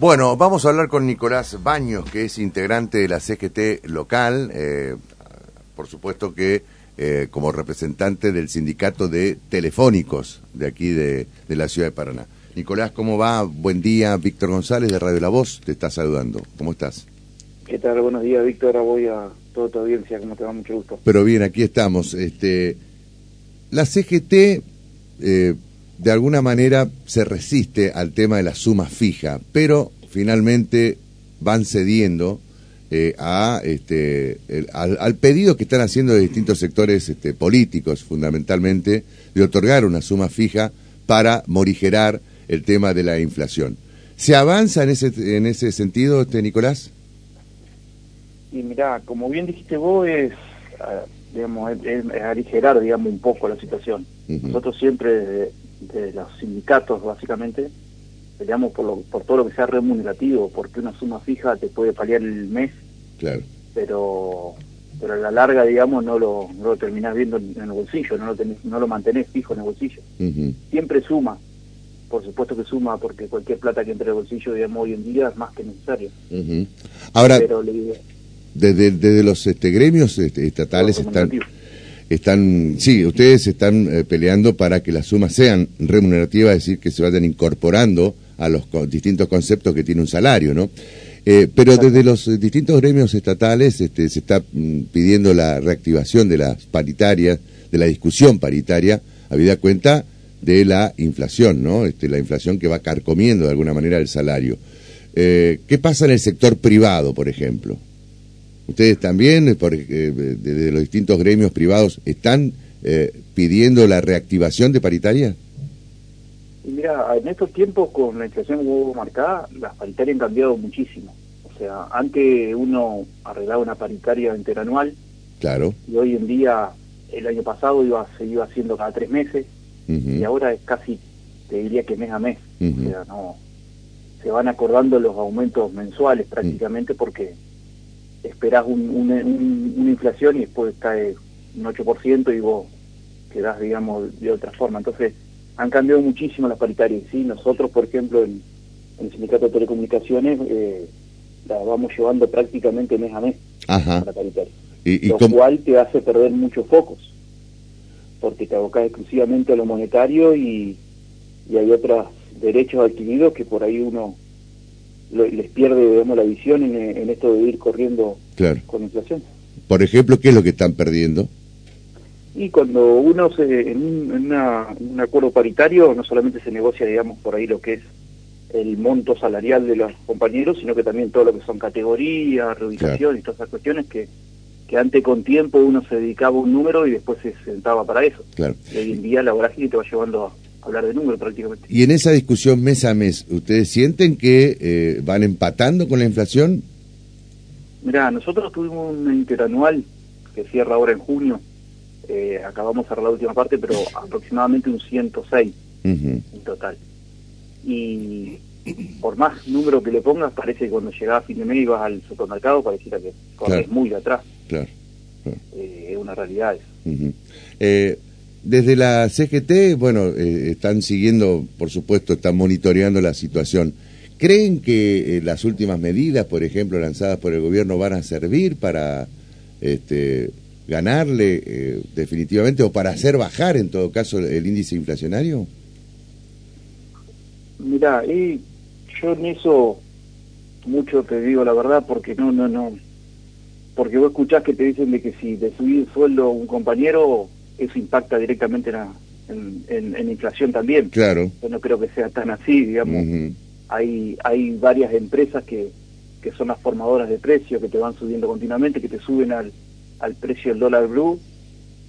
Bueno, vamos a hablar con Nicolás Baños, que es integrante de la CGT local, eh, por supuesto que eh, como representante del sindicato de telefónicos de aquí de, la ciudad de Paraná. Nicolás, ¿cómo va? Buen día. Víctor González de Radio La Voz te está saludando. ¿Cómo estás? ¿Qué tal? Buenos días, Víctor. Ahora voy a toda tu audiencia. ¿Cómo te va? Mucho gusto. Pero bien, aquí estamos. Este, la CGT... Eh, de alguna manera se resiste al tema de la suma fija, pero finalmente van cediendo eh, a, este, al, pedido que están haciendo de distintos sectores este, políticos, fundamentalmente, de otorgar una suma fija para morigerar el tema de la inflación. ¿Se avanza en ese, en ese sentido, este, Nicolás? Y mira, como bien dijiste vos, es, ah, digamos, es, aligerar digamos, un poco la situación. Nosotros siempre de los sindicatos básicamente, peleamos por, lo, por todo lo que sea remunerativo, porque una suma fija te puede paliar el mes, claro. pero pero a la larga, digamos, no lo, no lo terminás viendo en el bolsillo, no lo, tenés, no lo mantenés fijo en el bolsillo. Siempre suma, por supuesto que suma, porque cualquier plata que entre el bolsillo, digamos, hoy en día es más que necesario. Ahora, desde, desde los este, gremios este, estatales están están, sí, ustedes están eh, peleando para que las sumas sean remunerativas, es decir, que se vayan incorporando a los distintos conceptos que tiene un salario, ¿no? Eh, pero desde los distintos gremios estatales este, se está mm, pidiendo la reactivación de las paritarias, de la discusión paritaria, habida cuenta de la inflación, ¿no? Este, la inflación que va carcomiendo de alguna manera el salario. Eh, ¿Qué pasa en el sector privado, por ejemplo? Ustedes también, porque eh, desde los distintos gremios privados, están eh, pidiendo la reactivación de paritaria. Mira, en estos tiempos con la inflación hubo marcada, las paritarias han cambiado muchísimo. O sea, antes uno arreglaba una paritaria interanual. Claro. Y hoy en día, el año pasado iba, se iba haciendo cada tres meses. Y ahora es casi, te diría que mes a mes. O sea, no. Se van acordando los aumentos mensuales prácticamente porque esperás una inflación y después cae un 8% y vos quedás, digamos, de otra forma. Entonces, han cambiado muchísimo las paritarias. ¿sí? Nosotros, por ejemplo, en, el Sindicato de Telecomunicaciones, eh, la vamos llevando prácticamente mes a mes, Ajá. la paritaria. lo cual te hace perder muchos focos, porque te abocas exclusivamente a lo monetario y, y hay otros derechos adquiridos que por ahí uno les pierde digamos, la visión en, esto de ir corriendo con inflación. Por ejemplo, ¿qué es lo que están perdiendo? Y cuando uno se, en, un, un acuerdo paritario no solamente se negocia, digamos, por ahí lo que es el monto salarial de los compañeros, sino que también todo lo que son categorías, reubicación y todas esas cuestiones que, que antes con tiempo uno se dedicaba a un número y después se sentaba para eso. Claro. Y hoy en día la vorágine te va llevando a hablar de números prácticamente. Y en esa discusión mes a mes, ¿ustedes sienten que eh, van empatando con la inflación? Mira, nosotros tuvimos un interanual que cierra ahora en junio, eh, acabamos de cerrar la última parte, pero aproximadamente un 106 en total. Y por más número que le pongas, parece que cuando llegás a fin de mes y vas al supermercado, pareciera que corres muy atrás. Claro. Eh, es una realidad eso. Desde la CGT, bueno, eh, están siguiendo, por supuesto, están monitoreando la situación. ¿Creen que eh, las últimas medidas, por ejemplo, lanzadas por el gobierno, van a servir para este, ganarle eh, definitivamente o para hacer bajar, en todo caso, el índice inflacionario? Mira, y yo en eso mucho te digo la verdad, porque no, no, no. Porque vos escuchás que te dicen de que si te subís el sueldo un compañero eso impacta directamente en, en, inflación también. Claro. Yo no creo que sea tan así, digamos. hay, hay varias empresas que, que son las formadoras de precios, que te van subiendo continuamente, que te suben al, al precio del dólar blue.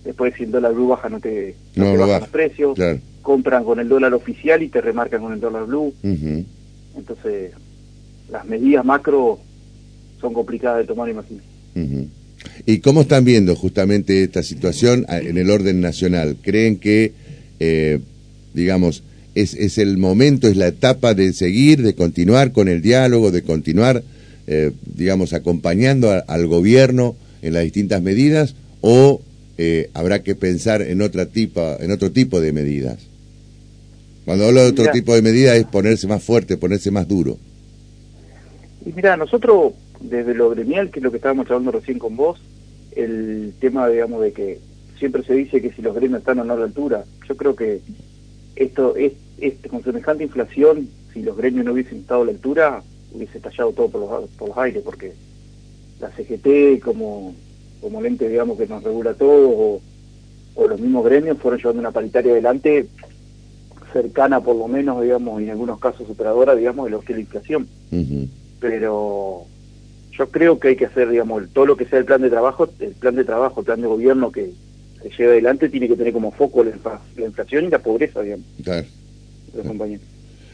Después, si el dólar blue baja, no te, no bajan los precios. Compran con el dólar oficial y te remarcan con el dólar blue. Entonces, las medidas macro son complicadas de tomar, imagino. ¿Y cómo están viendo justamente esta situación en el orden nacional? ¿Creen que, eh, digamos, es, es, el momento, es la etapa de seguir, de continuar con el diálogo, de continuar, eh, digamos, acompañando al gobierno en las distintas medidas o eh, habrá que pensar en, otra tipo, en otro tipo de medidas? Cuando hablo de otro tipo de medidas es ponerse más fuerte, ponerse más duro. Y mira, nosotros desde lo gremial, que es lo que estábamos hablando recién con vos, el tema, digamos, de que siempre se dice que si los gremios están o no a la altura, yo creo que esto es, con semejante inflación, si los gremios no hubiesen estado a la altura, hubiese estallado todo por los, por los aires, porque la CGT como, como lente, digamos, que nos regula todo, o, los mismos gremios fueron llevando una paritaria adelante cercana por lo menos, digamos, y en algunos casos superadora, digamos, de lo que es la inflación. Pero yo creo que hay que hacer, digamos, todo lo que sea el plan de trabajo, el plan de trabajo, el plan de gobierno que se lleve adelante tiene que tener como foco la, inflación y la pobreza, digamos. Claro.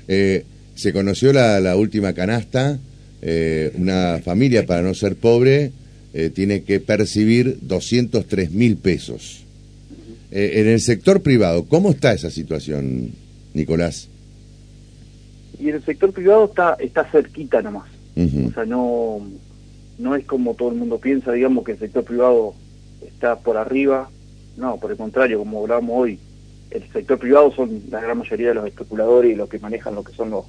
Eh, se conoció la, última canasta, eh, una familia para no ser pobre eh, tiene que percibir 203 mil pesos. en el sector privado, ¿cómo está esa situación, Nicolás? Y en el sector privado está, está cerquita nomás. O sea, no, no es como todo el mundo piensa, digamos, que el sector privado está por arriba. No, por el contrario, como hablábamos hoy, el sector privado son la gran mayoría de los especuladores y los que manejan lo que son los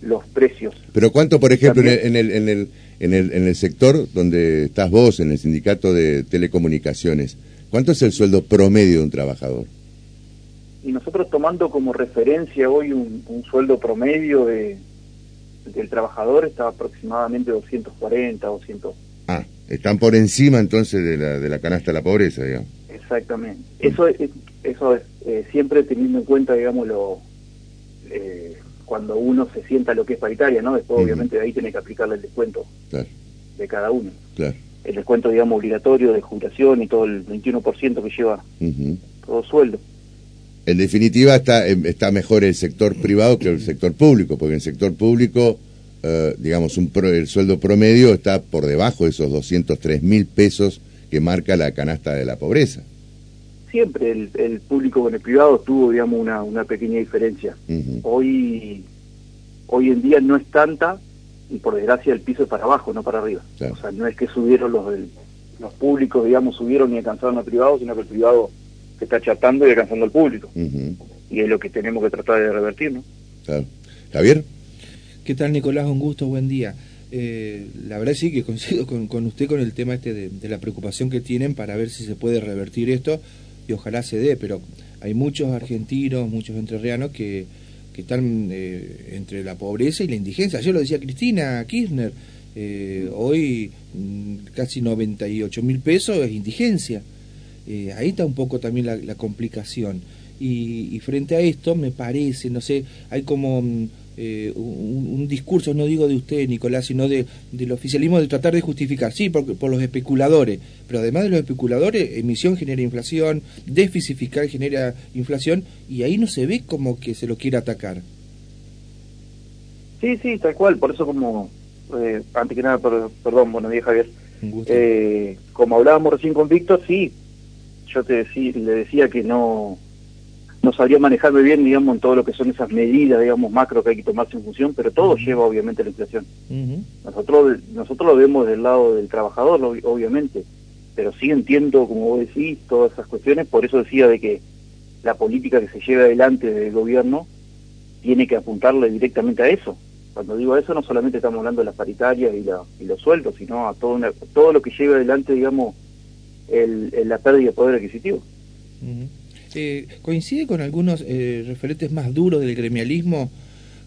los precios. Pero cuánto, por ejemplo, en el, en, el, en, el, en el sector donde estás vos, en el sindicato de telecomunicaciones, ¿cuánto es el sueldo promedio de un trabajador? Y nosotros tomando como referencia hoy un, un sueldo promedio de, del trabajador está aproximadamente 240, 200. Ah, están por encima entonces de la, de la canasta de la pobreza, digamos. Exactamente. Eso es, eso es eh, siempre teniendo en cuenta, digamos, lo, eh, cuando uno se sienta lo que es paritaria, ¿no? Después, obviamente, de ahí tiene que aplicarle el descuento de cada uno. Claro. El descuento, digamos, obligatorio de jubilación y todo el 21% que lleva todo sueldo. En definitiva, está, em, está mejor el sector privado que el sector público, porque en el sector público, eh, digamos, un el sueldo promedio está por debajo de esos 203 mil pesos que marca la canasta de la pobreza. Siempre el, público con el privado tuvo, digamos, una, una pequeña diferencia. Hoy hoy en día no es tanta y por desgracia el piso es para abajo, no para arriba. O sea, no es que subieron los, los públicos, digamos, subieron y alcanzaron al privado, sino que el privado que está chatando y alcanzando al público. Y es lo que tenemos que tratar de revertir, ¿no? Claro. Javier. ¿Qué tal, Nicolás? Un gusto, buen día. Eh, la verdad sí que coincido con, usted con el tema este de, la preocupación que tienen para ver si se puede revertir esto y ojalá se dé, pero hay muchos argentinos, muchos entrerrianos que, que están eh, entre la pobreza y la indigencia. Ayer lo decía Cristina Kirchner, eh, hoy mm, casi 98 mil pesos es indigencia. Eh, ahí está un poco también la, complicación. Y, frente a esto, me parece, no sé, hay como mm, eh, un, discurso, no digo de usted, Nicolás, sino de, del oficialismo de tratar de justificar, sí, por, por los especuladores, pero además de los especuladores, emisión genera inflación, déficit fiscal genera inflación, y ahí no se ve como que se lo quiere atacar. Sí, sí, tal cual, por eso como, eh, antes que nada, perdón, buenos días Javier, eh, como hablábamos recién con Víctor, sí, yo te decía, le decía que no, no sabría manejarme bien, digamos, en todo lo que son esas medidas, digamos, macro que hay que tomarse en función, pero todo lleva obviamente a la inflación. Nosotros nosotros lo vemos del lado del trabajador, obviamente, pero sí entiendo, como vos decís, todas esas cuestiones, por eso decía de que la política que se lleva adelante del gobierno tiene que apuntarle directamente a eso. Cuando digo eso, no solamente estamos hablando de las paritarias y, la, y los sueldos, sino a todo, todo lo que lleva adelante, digamos, el, la pérdida de poder adquisitivo. Eh, coincide con algunos eh, referentes más duros del gremialismo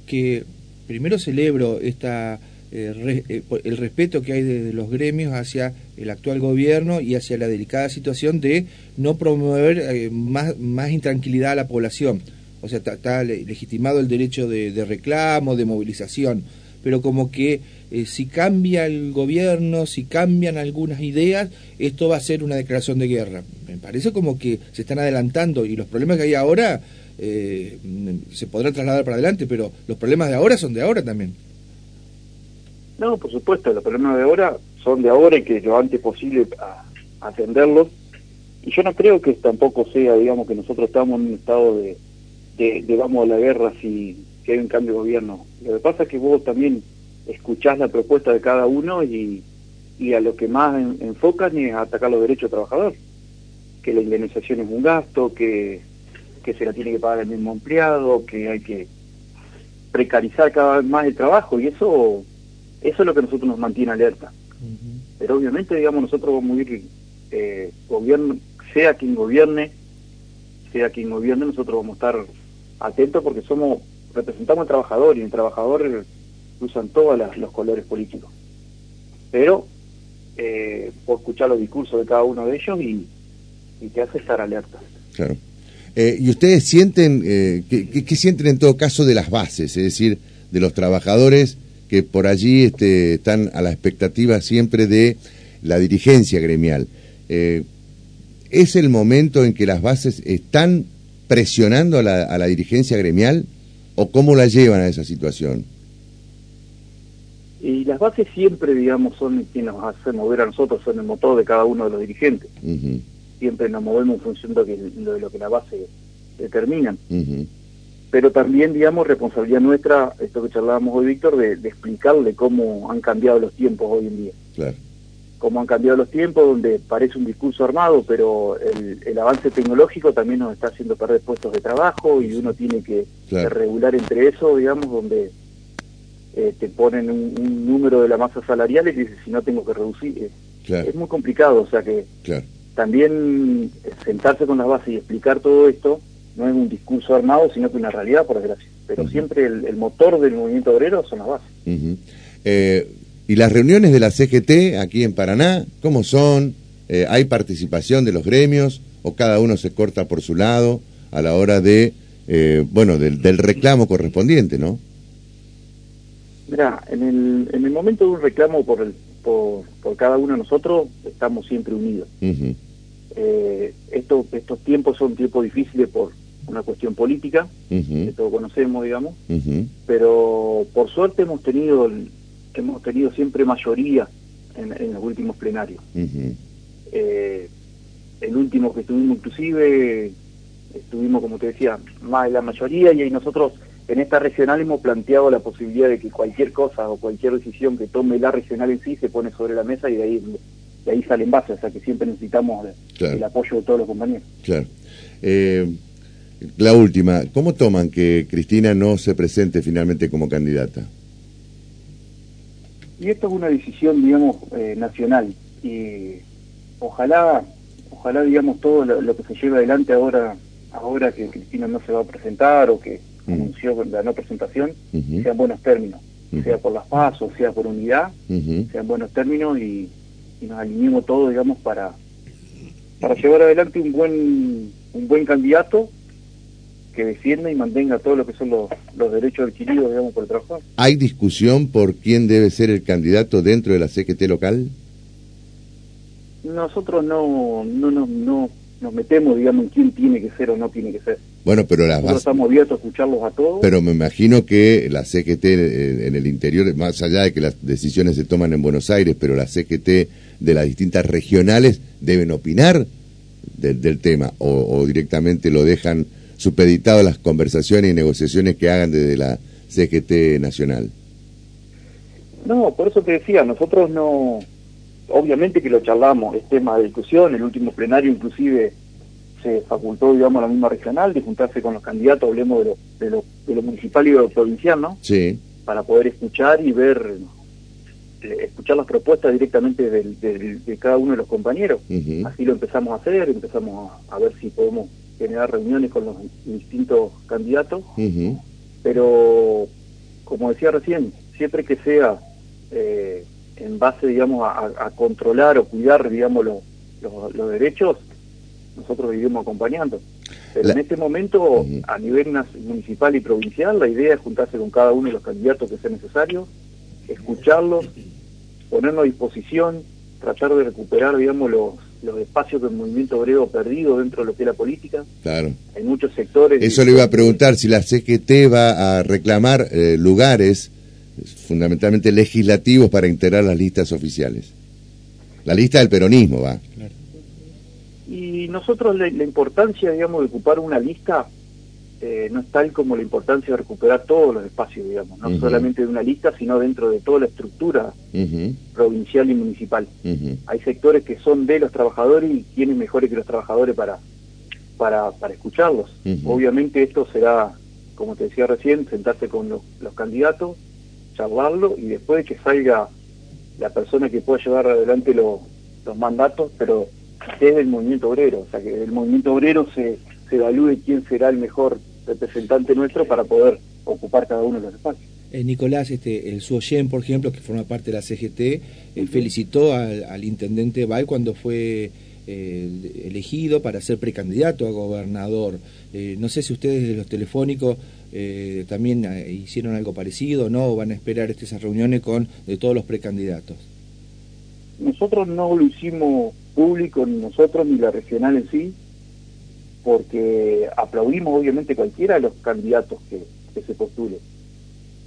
que primero celebro esta eh, el respeto que hay de, los gremios hacia el actual gobierno y hacia la delicada situación de no promover más, más intranquilidad a la población. O sea, está, legitimado el derecho de reclamo, de movilización pero como que eh, si cambia el gobierno, si cambian algunas ideas, esto va a ser una declaración de guerra. Me parece como que se están adelantando y los problemas que hay ahora eh, se podrán trasladar para adelante, pero los problemas de ahora son de ahora también. No, por supuesto, los problemas de ahora son de ahora y que lo antes posible atenderlos. Y yo no creo que tampoco sea, digamos, que nosotros estamos en un estado de, de, vamos a la guerra si que hay un cambio de gobierno. Lo que pasa es que vos también escuchás la propuesta de cada uno y, y a lo que más enfocan es atacar los derechos del trabajador. Que la indemnización es un gasto, que, que se la tiene que pagar el mismo empleado, que hay que precarizar cada vez más el trabajo y eso Eso es lo que nosotros nos mantiene alerta. Pero obviamente, digamos, nosotros vamos a ir, eh, gobierno, sea quien gobierne, sea quien gobierne, nosotros vamos a estar atentos porque somos, representamos al trabajador y el trabajador usan todos los colores políticos. Pero, eh, por escuchar los discursos de cada uno de ellos y, y te hace estar alerta. Claro. Eh, ¿Y ustedes sienten, eh, qué, sienten en todo caso de las bases, es decir, de los trabajadores que por allí este, están a la expectativa siempre de la dirigencia gremial? Eh, ¿Es el momento en que las bases están presionando a la, a la dirigencia gremial o cómo la llevan a esa situación? Y las bases siempre, digamos, son quienes nos hacen mover a nosotros, son el motor de cada uno de los dirigentes siempre nos movemos en función de, lo que la base determina. Pero también, digamos, responsabilidad nuestra, esto que charlábamos hoy, Víctor, de, explicarle cómo han cambiado los tiempos hoy en día. Claro. Cómo han cambiado los tiempos, donde parece un discurso armado, pero el, avance tecnológico también nos está haciendo perder puestos de trabajo y uno tiene que, regular entre eso, digamos, donde eh, te ponen un, número de la masa salarial y dices, si no tengo que reducir. Es muy complicado, o sea que también sentarse con las bases y explicar todo esto no es un discurso armado, sino que una realidad, por desgracia. Pero siempre el, motor del movimiento obrero son las bases. Eh, ¿Y las reuniones de la CGT aquí en Paraná, cómo son? Eh, ¿Hay participación de los gremios o cada uno se corta por su lado a la hora de, eh, bueno, del, del, reclamo correspondiente, no? Mira, en el, en el momento de un reclamo por el por, cada uno de nosotros, estamos siempre unidos. Eh, estos, estos tiempos son tiempos difíciles por una cuestión política, que todos conocemos, digamos, pero por suerte hemos tenido hemos tenido siempre mayoría en, los últimos plenarios. Eh, el último que estuvimos inclusive, estuvimos, como te decía, más de la mayoría y ahí nosotros en esta regional hemos planteado la posibilidad de que cualquier cosa o cualquier decisión que tome la regional en sí se pone sobre la mesa y de ahí, de ahí salen bases, o sea que siempre necesitamos el apoyo de todos los compañeros. Claro. Eh, la última, ¿cómo toman que Cristina no se presente finalmente como candidata? Y esto es una decisión, digamos, eh, nacional. Y ojalá, ojalá, digamos, todo lo, que se lleve adelante ahora, ahora que Cristina no se va a presentar o que anunció la no presentación, sean buenos términos, sea por las pasos, sea por unidad, sean buenos términos y, nos alineemos todos, digamos, para, para llevar adelante un buen, un buen candidato que defienda y mantenga todo lo que son los, los derechos adquiridos, digamos, por el trabajador. ¿Hay discusión por quién debe ser el candidato dentro de la CGT local? Nosotros no, no, no, no nos metemos, digamos, en quién tiene que ser o no tiene que ser. Bueno, pero las Nosotros estamos abiertos a escucharlos a todos. Pero me imagino que la CGT en el interior, más allá de que las decisiones se toman en Buenos Aires, pero la CGT de las distintas regionales deben opinar del tema o, directamente lo dejan supeditado a las conversaciones y negociaciones que hagan desde la CGT nacional. No, por eso te decía, nosotros no, obviamente que lo charlamos, es tema de discusión, el último plenario inclusive se facultó, digamos, la misma regional de juntarse con los candidatos, hablemos de lo, de lo, de lo municipal y de lo provincial, ¿no? Sí. Para poder escuchar y ver, eh, escuchar las propuestas directamente de, cada uno de los compañeros. Así lo empezamos a hacer, empezamos a, ver si podemos generar reuniones con los distintos candidatos, pero como decía recién, siempre que sea eh, en base, digamos, a, controlar o cuidar, digamos, los derechos, nosotros iremos acompañando. Pero en este momento, a nivel municipal y provincial, la idea es juntarse con cada uno de los candidatos que sea necesario, escucharlos, ponernos a disposición, tratar de recuperar, digamos, los, los espacios del movimiento obrero perdido dentro de lo que es la política. Claro. Hay muchos sectores. Eso le iba a preguntar, si la CGT va a reclamar eh, lugares fundamentalmente legislativos para integrar las listas oficiales. La lista del peronismo va. Y nosotros la, importancia, digamos, de ocupar una lista eh, no es tal como la importancia de recuperar todos los espacios, digamos, no solamente de una lista, sino dentro de toda la estructura provincial y municipal. Hay sectores que son de los trabajadores y tienen mejores que los trabajadores para, para, para escucharlos. Obviamente esto será, como te decía recién, sentarse con los, los candidatos, charlarlo y después de que salga la persona que pueda llevar adelante los mandatos, pero desde el movimiento obrero, o sea que del movimiento obrero se, se evalúe quién será el mejor representante nuestro para poder ocupar cada uno de los espacios. Eh, Nicolás, este, el Suoyen, por ejemplo, que forma parte de la CGT, eh, felicitó al, intendente Val cuando fue eh, elegido para ser precandidato a gobernador. no sé si ustedes de los telefónicos también hicieron algo parecido no, o van a esperar esas reuniones con de todos los precandidatos. Nosotros no lo hicimos público, ni nosotros, ni la regional en sí, porque aplaudimos obviamente cualquiera de los candidatos que, se postule.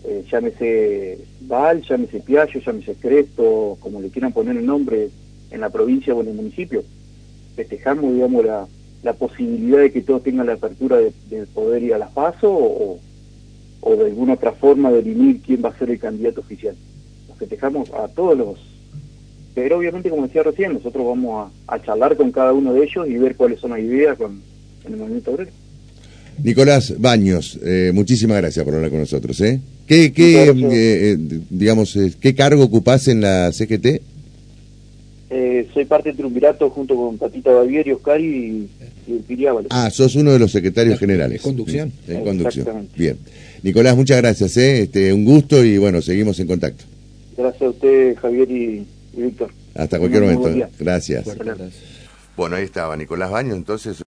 Eh, llámese Val, llámese Piaggio, llámese Cresto, como le quieran poner el nombre en la provincia o en el municipio. Festejamos, digamos, la, la posibilidad de que todos tengan la apertura de, poder ir a las PASO o, o, de alguna otra forma definir quién va a ser el candidato oficial. festejamos a todos los pero obviamente, como decía recién, nosotros vamos a, charlar con cada uno de ellos y ver cuáles son las ideas con, el movimiento obrero. Nicolás Baños, eh, muchísimas gracias por hablar con nosotros. ¿eh? ¿Qué, qué eh, eh, digamos, qué cargo ocupás en la CGT? soy parte del triunvirato junto con Patita Bavier y Oscar y, y Ah, sos uno de los secretarios generales. conducción. En conducción. Bien. Nicolás, muchas gracias. Este, un gusto y bueno, seguimos en contacto. Gracias a usted, Javier y Víctor. Hasta cualquier momento. Gracias. Bueno, ahí estaba Nicolás Baño, entonces...